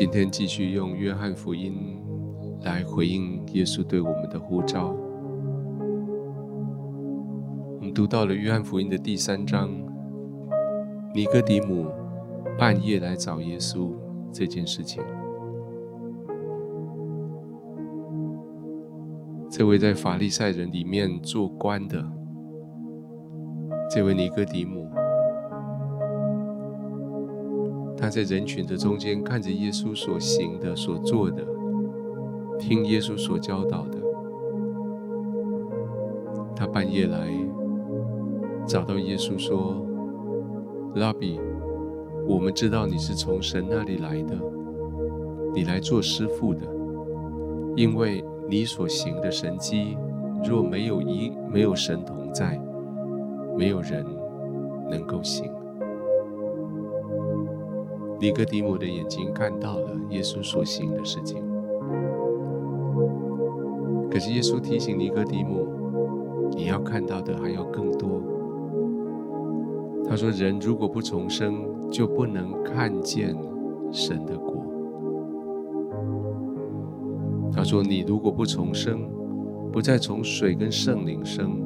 今天继续用约翰福音来回应耶稣对我们的呼召。我们读到了约翰福音的第三章，尼哥底母半夜来找耶稣这件事情。这位在法利赛人里面做官的，这位尼哥底母。在人群的中间看着耶稣所行的、所做的，听耶稣所教导的。他半夜来找到耶稣说：“拉比，我们知道你是从神那里来的，你来做师傅的，因为你所行的神迹，若没有一没有神同在，没有人能够行。”尼哥底母的眼睛看到了耶稣所行的事情，可是耶稣提醒尼哥底母：“你要看到的还要更多。”他说：“人如果不重生，就不能看见神的国。”他说：“你如果不重生，不再从水跟圣灵生，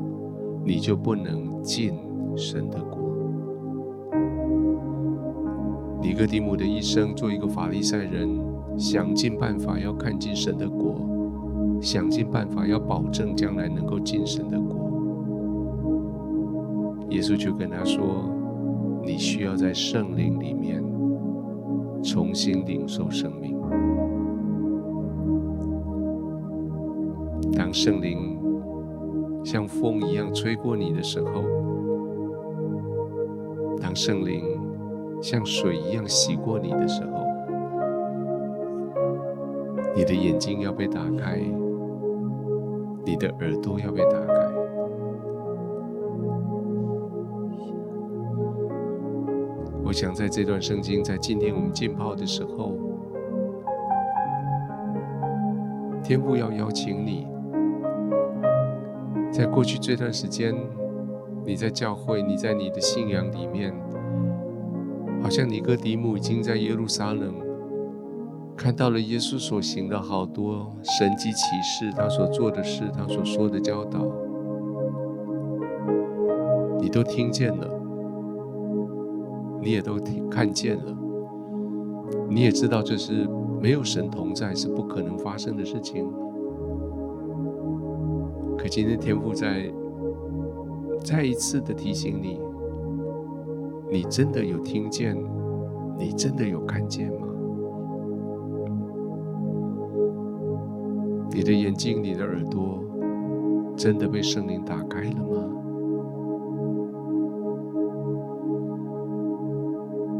你就不能进神的。”尼哥底母的一生，做一个法利赛人，想尽办法要看见神的国，想尽办法要保证将来能够进神的国。耶稣就跟他说：“你需要在圣灵里面重新领受生命。当圣灵像风一样吹过你的时候，当圣灵。”像水一样洗过你的时候，你的眼睛要被打开，你的耳朵要被打开。我想在这段圣经，在今天我们浸泡的时候，天父要邀请你，在过去这段时间，你在教会，你在你的信仰里面。好像尼哥底母已经在耶路撒冷看到了耶稣所行的好多神迹奇事，他所做的事，他所说的教导，你都听见了，你也都听看见了，你也知道这是没有神同在是不可能发生的事情。可今天天父在再一次的提醒你。你真的有听见？你真的有看见吗？你的眼睛、你的耳朵，真的被圣灵打开了吗？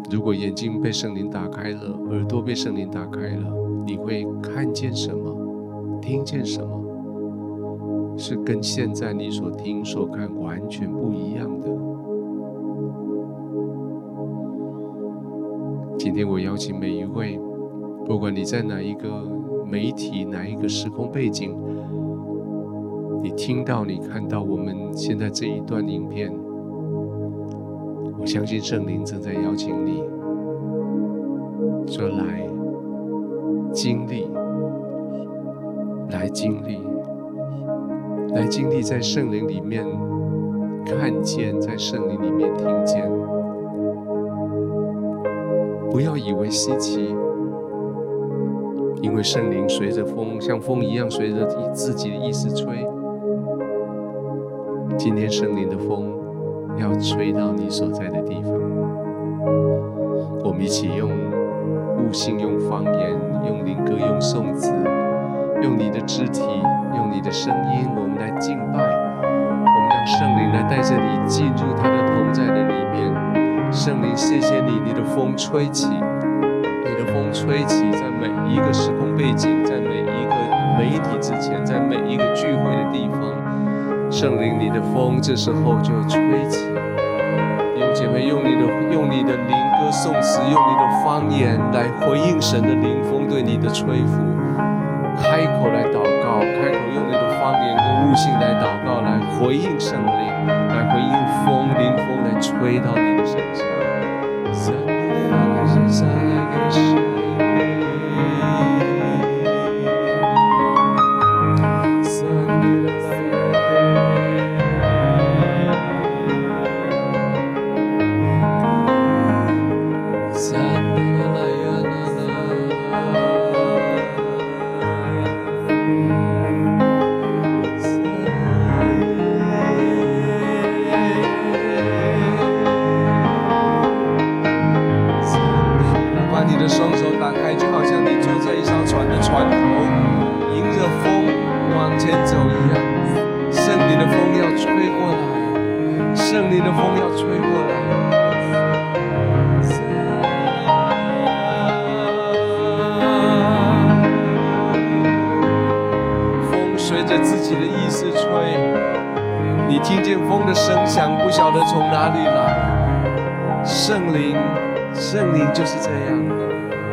如果眼睛被圣灵打开了，耳朵被圣灵打开了，你会看见什么？听见什么？是跟现在你所听所看完全不一样的。今天我邀请每一位，不管你在哪一个媒体、哪一个时空背景，你听到、你看到我们现在这一段影片，我相信圣灵正在邀请你，说来经历，来经历，来经历在圣灵里面看见，在圣灵里面听见。不要以为稀奇，因为圣灵随着风，像风一样随着自己的意思吹。今天圣灵的风要吹到你所在的地方，我们一起用悟性、用方言、用灵歌、用颂词、用你的肢体、用你的声音，我们来敬拜，我们让圣灵来带着你进入他的同在的里面。圣灵，谢谢你，你的风吹起，你的风吹起，在每一个时空背景，在每一个媒体之前，在每一个聚会的地方，圣灵，你的风这时候就吹起。弟兄姐妹，用你的用你的灵歌颂词，用你的方言来回应神的灵风对你的吹拂，开口来祷告，开口用你的方言跟悟性来祷告，来回应圣灵，来回应风灵风来吹到你的身上。就是这样。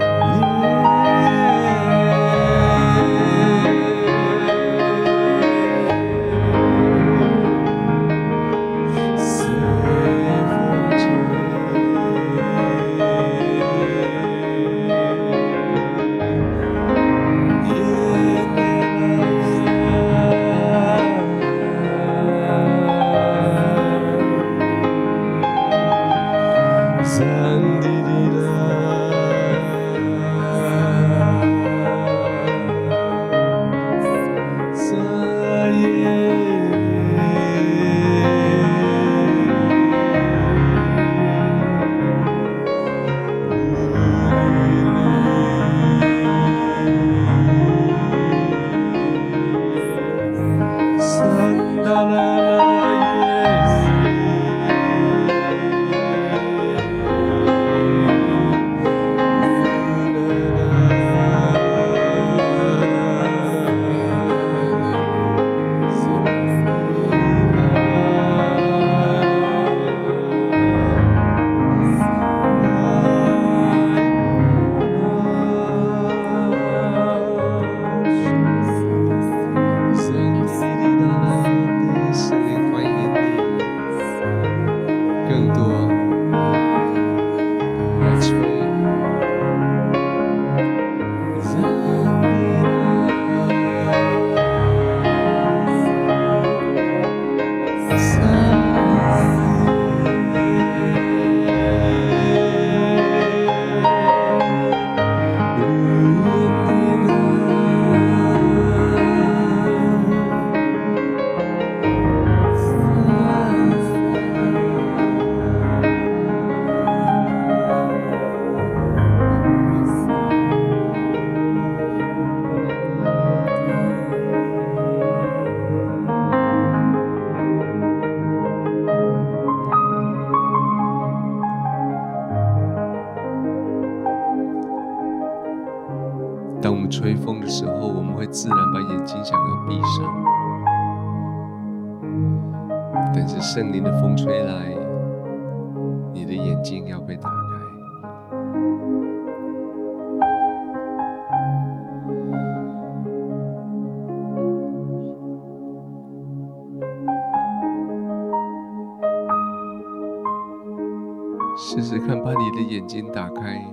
你的眼睛打开。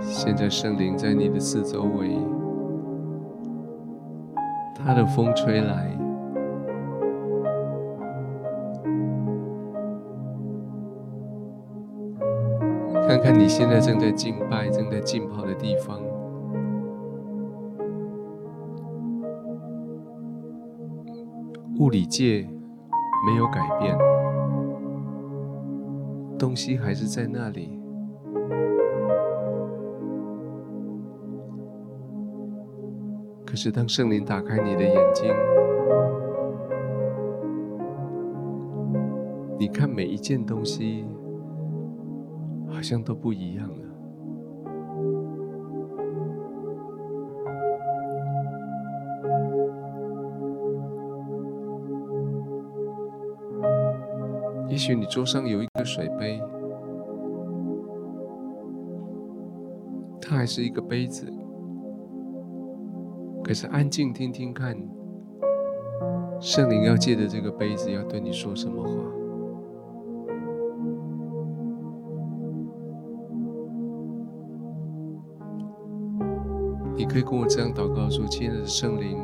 现在圣灵在你的四周围。他的风吹来，看看你现在正在敬拜、正在浸泡的地方，物理界没有改变，东西还是在那里。可是，当圣灵打开你的眼睛，你看每一件东西，好像都不一样了。也许你桌上有一个水杯，它还是一个杯子。可是安静听听看，圣灵要借着这个杯子要对你说什么话？你可以跟我这样祷告说：“亲爱的圣灵，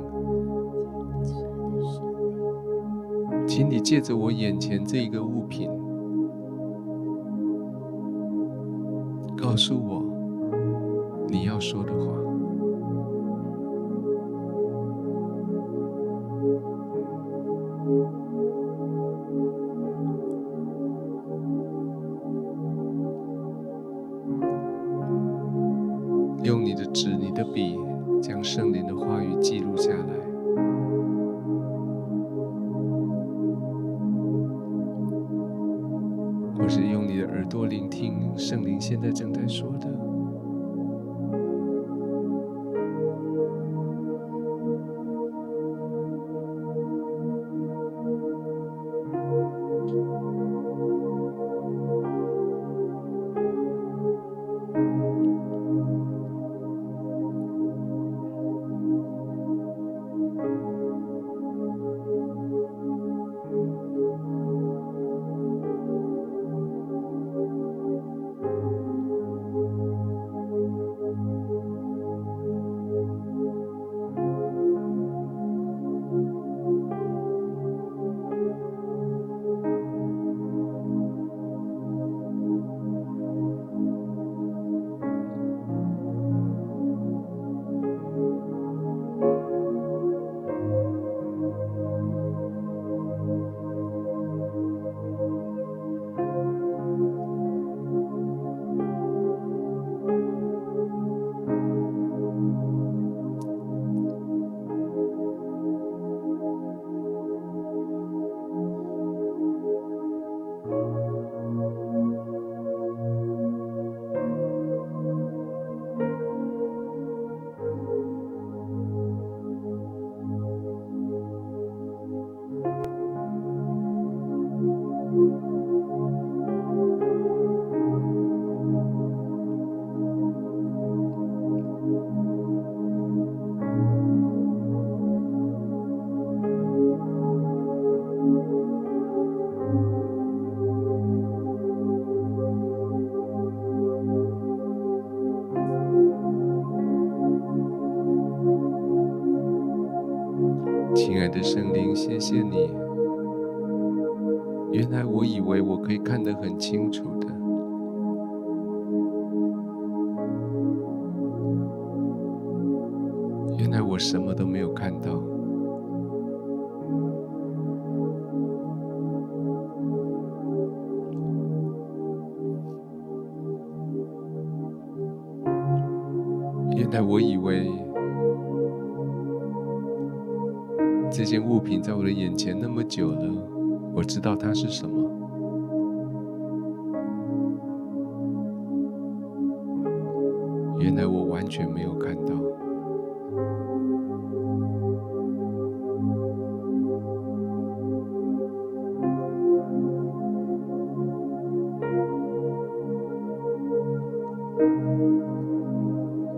请你借着我眼前这一个物品，告诉我你要说的话。”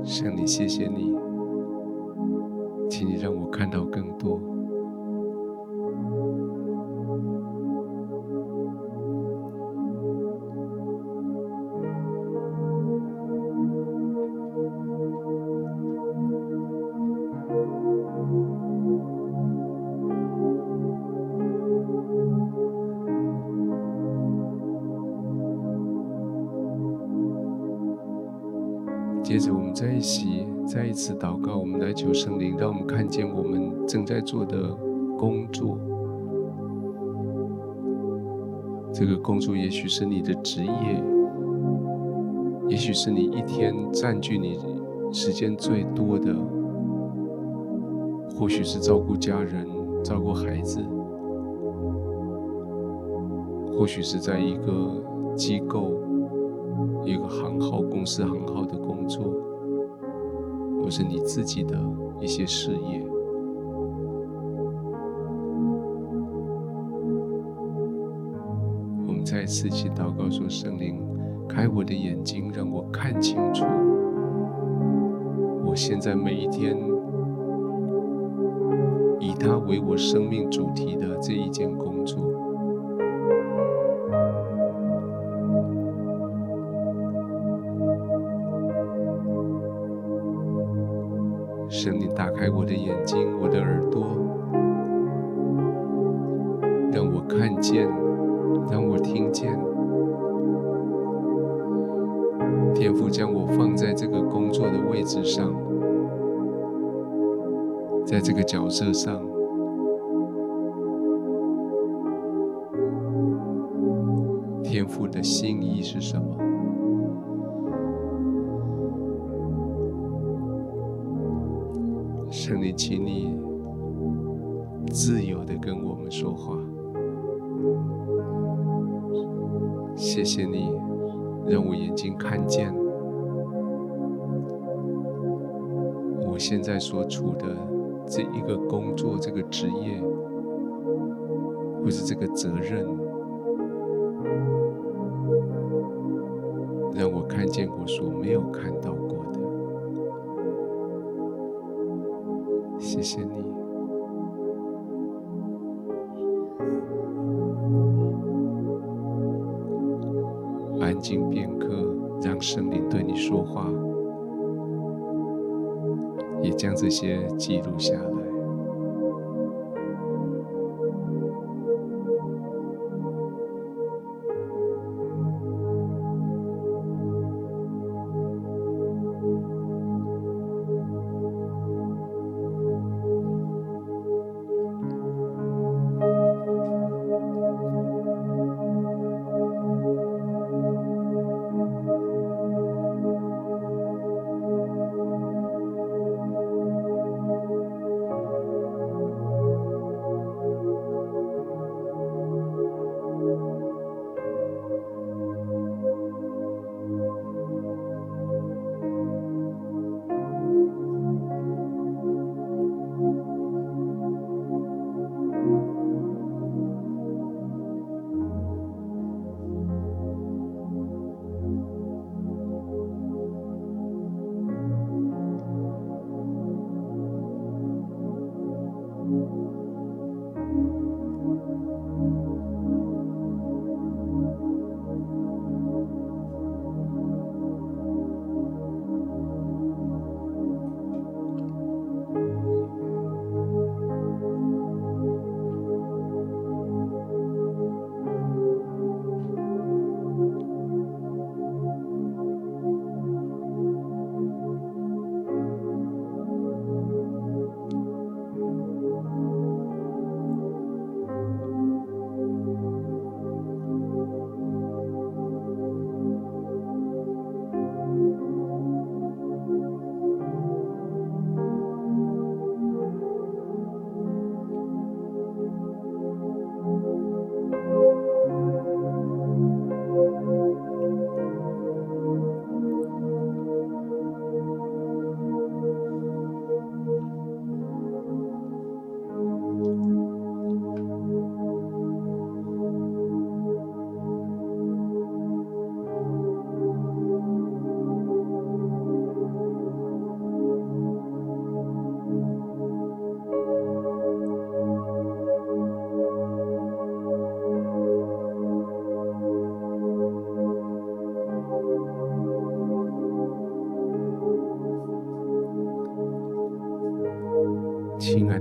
向你，谢谢你，请你让我看到更工作也许是你的职业，也许是你一天占据你时间最多的，或许是照顾家人、照顾孩子，或许是在一个机构、一个行号公司行号的工作，或是你自己的一些事业，我们再次去祷告说：“圣灵，开我的眼睛，让我看清楚，我现在每一天以它为我生命主题的这一件工作。”圣灵，打开我的眼睛，我的耳朵，让我看见，让我听见。天父将我放在这个工作的位置上，在这个角色上，天父的心意是什么？圣灵，请你自由的跟我们说话。谢谢你，让我眼睛看见，我现在所处的这一个工作、这个职业，或是这个责任，让我看见我所没有看到过的。谢谢你。安静片刻，让圣灵对你说话，也将这些记录下。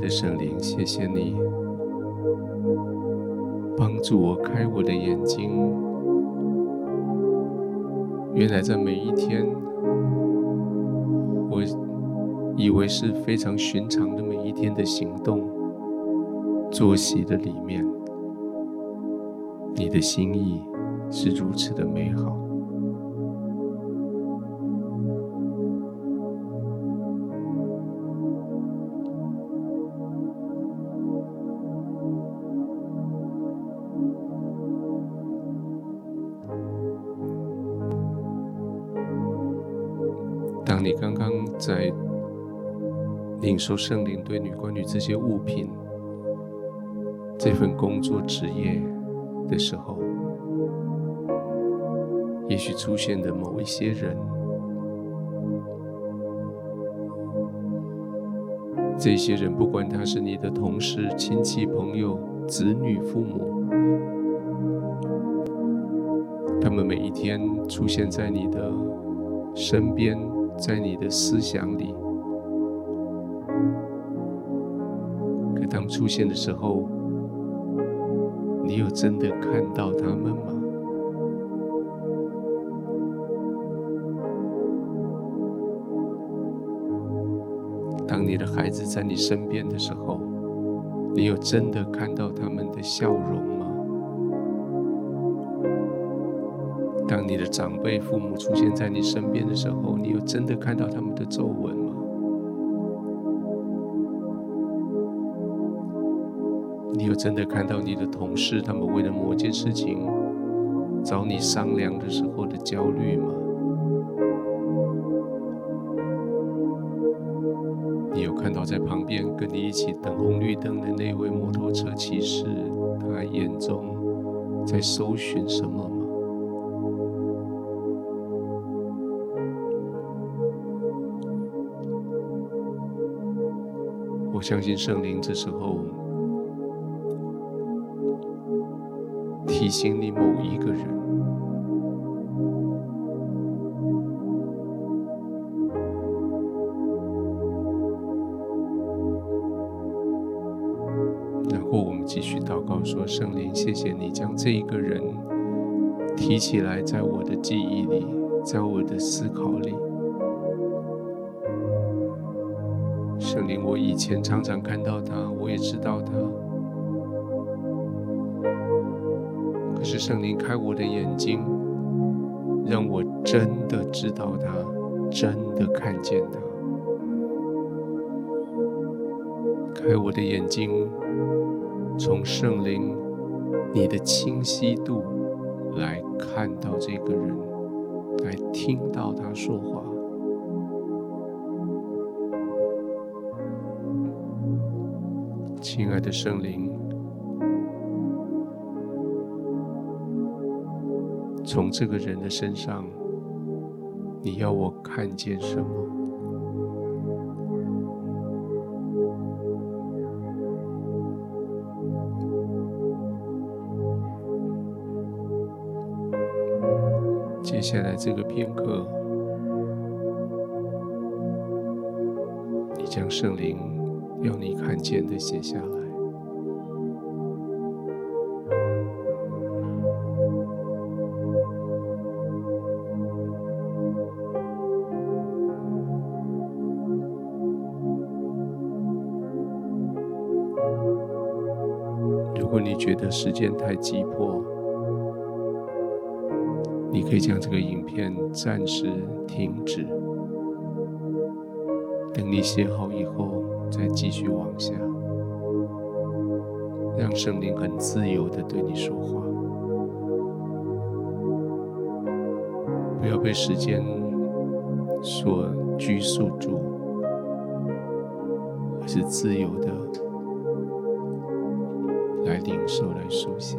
的圣灵，谢谢你帮助我开我的眼睛。原来在每一天，我以为是非常寻常的每一天的行动、作息的里面，你的心意是如此的美好。领受圣灵对你关于这些物品、这份工作职业的时候，也许出现的某一些人，这些人不管他是你的同事、亲戚、朋友、子女、父母，他们每一天出现在你的身边。在你的思想里，出现的时候，你有真的看到他们吗？当你的孩子在你身边的时候，你有真的看到他们的笑容吗？当你的长辈、父母出现在你身边的时候，你有真的看到他们的皱纹真的看到你的同事，他们为了某件事情找你商量的时候的焦虑吗？你有看到在旁边跟你一起等红绿灯的那位摩托车骑士，他眼中在搜寻什么吗？我相信圣灵这时候提醒你某一个人，然后我们继续祷告说：“圣灵，谢谢你将这一个人提起来，在我的记忆里，在我的思考里。”圣灵，我以前常常看到他，我也知道他。圣灵开我的眼睛，让我真的知道他，真的看见他。开我的眼睛，从圣灵你的清晰度来看到这个人，来听到他说话。亲爱的圣灵，从这个人的身上，你要我看见什么？接下来这个片刻，你将圣灵。要你看见的写下来。时间太急迫，你可以将这个影片暂时停止，等你写好以后。再继续往下，让圣灵很自由地对你说话，不要被时间所拘束住，而是自由的受、来书写。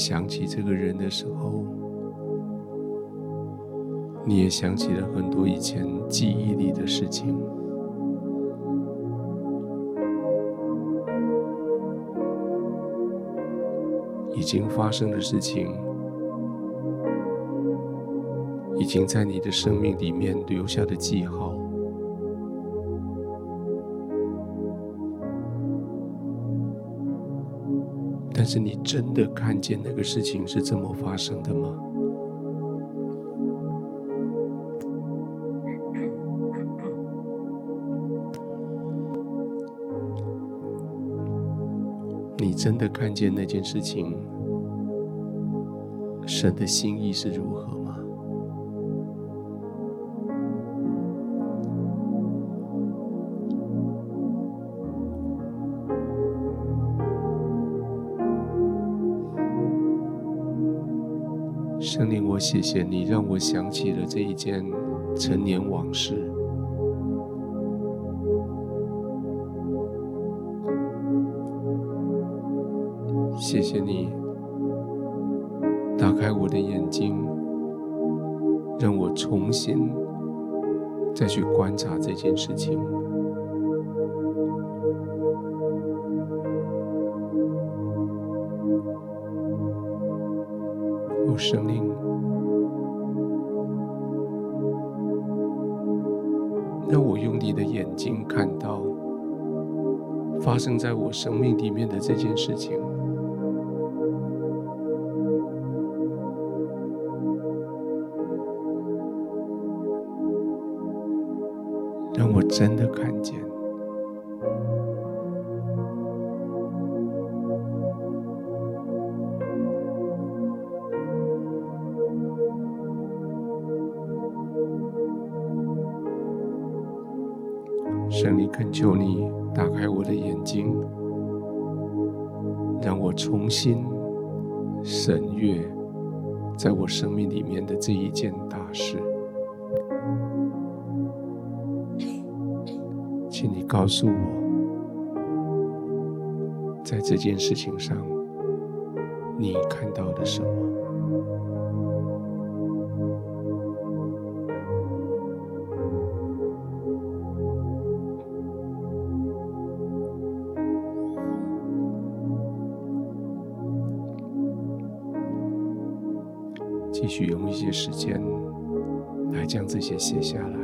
想起这个人的时候，你也想起了很多以前记忆里的事情，已经发生的事情，已经在你的生命里面留下的记号。是你真的看见那个事情是这么发生的吗？你真的看见那件事情，神的心意是如何谢谢你，让我想起了这一件陈年往事。谢谢你打开我的眼睛，让我重新再去观察这件事情。生在我生命里面的这件事情。让我真的看见，圣灵恳求你打开我的眼睛，让我重新审阅在我生命里面的这一件大事。请你告诉我，在这件事情上，你看到了什么？一些时间来将这些写下来。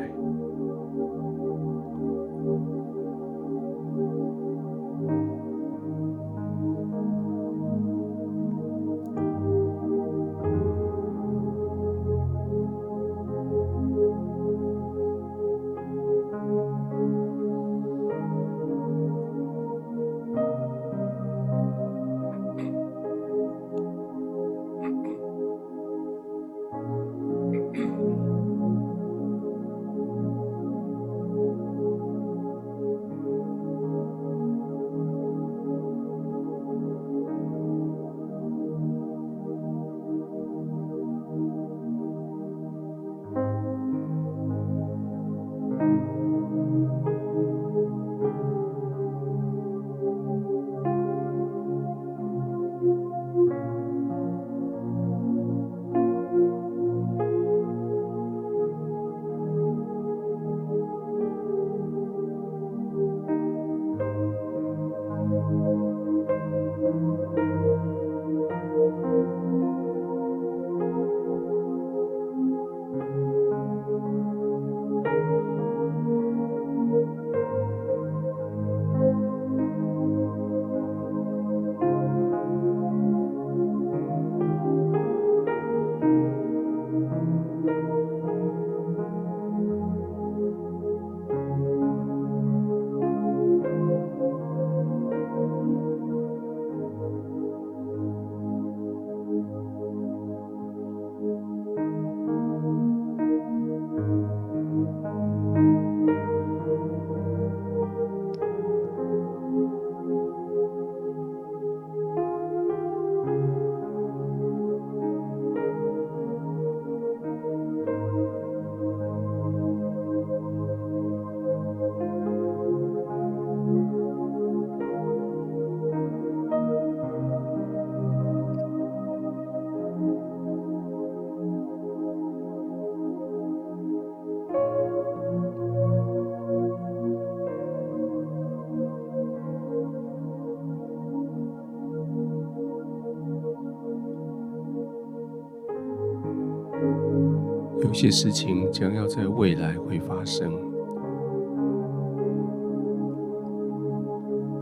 些事情将要在未来会发生，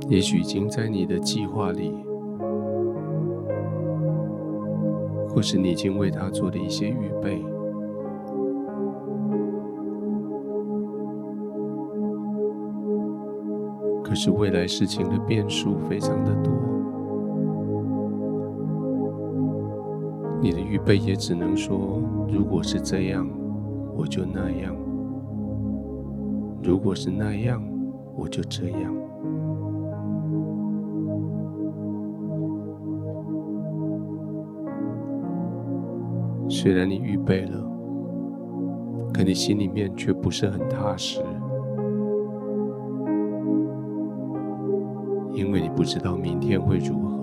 也许已经在你的计划里，或是你已经为他做了一些预备。可是未来事情的变数非常的多，你的预备也只能说，如果是这样，我就那样；如果是那样，我就这样。虽然你预备了，可你心里面却不是很踏实。因为你不知道明天会如何，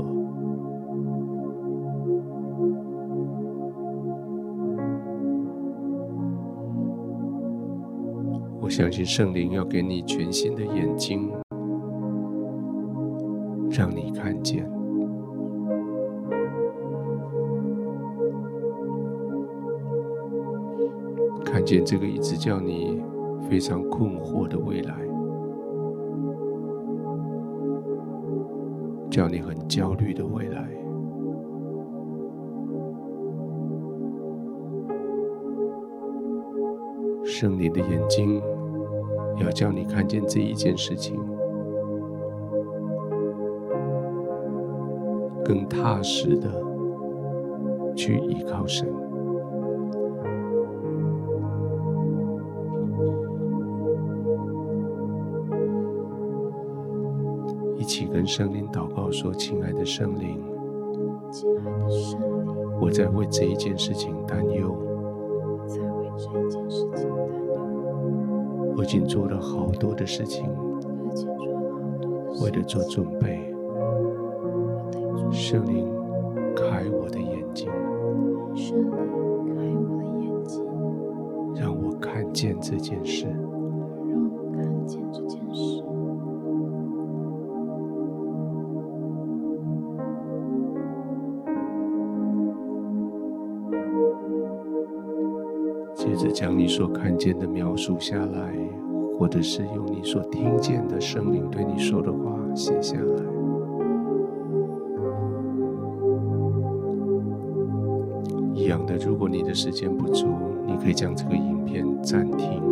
相信圣灵要给你全新的眼睛，让你看见，看见这个一直叫你非常困惑的未来。叫你很焦虑的未来，圣灵的眼睛要叫你看见这一件事情，更踏实的去依靠神。一起跟圣灵祷告说：“亲爱的圣灵，亲爱的圣灵，我在为这一件事情担忧。我已经做了好多的事情，为了做准备。圣灵，开我的眼睛，圣灵，开我的眼睛，让我看见这件事。”所看见的描述下来，或者是用你所听见的圣灵对你说的话写下来。一样的，如果你的时间不足，你可以将这个影片暂停。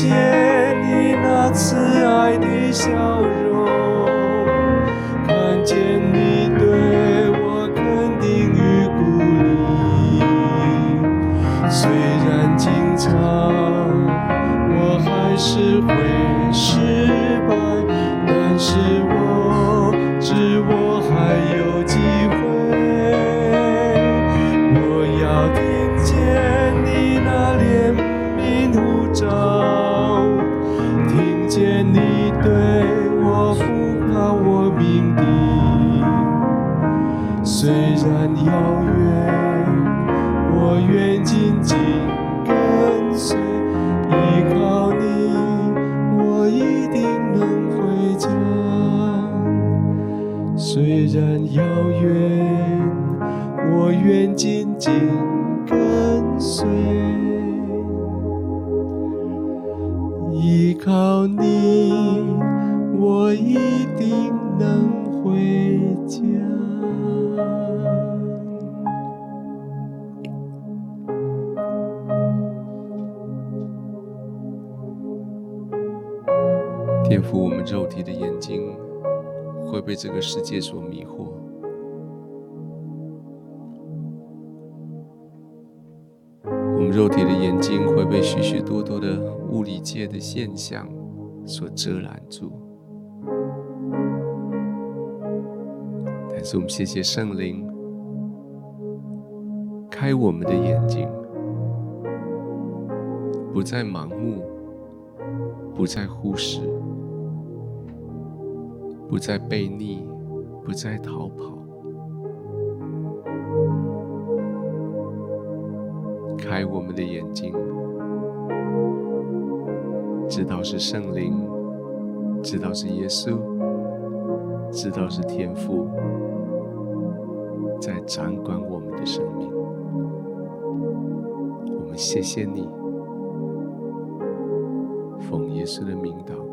见你那慈爱的笑容。看见你对我肯定与鼓励，虽然经常我还是会失败，但是界的现象所遮拦住。但是我们谢谢圣灵，开我们的眼睛，不再盲目，不再忽视。不再背逆，不再逃跑，开我们的眼睛，知道是圣灵，知道是耶稣，知道是天父在掌管我们的生命。我们谢谢你，奉耶稣的名祷。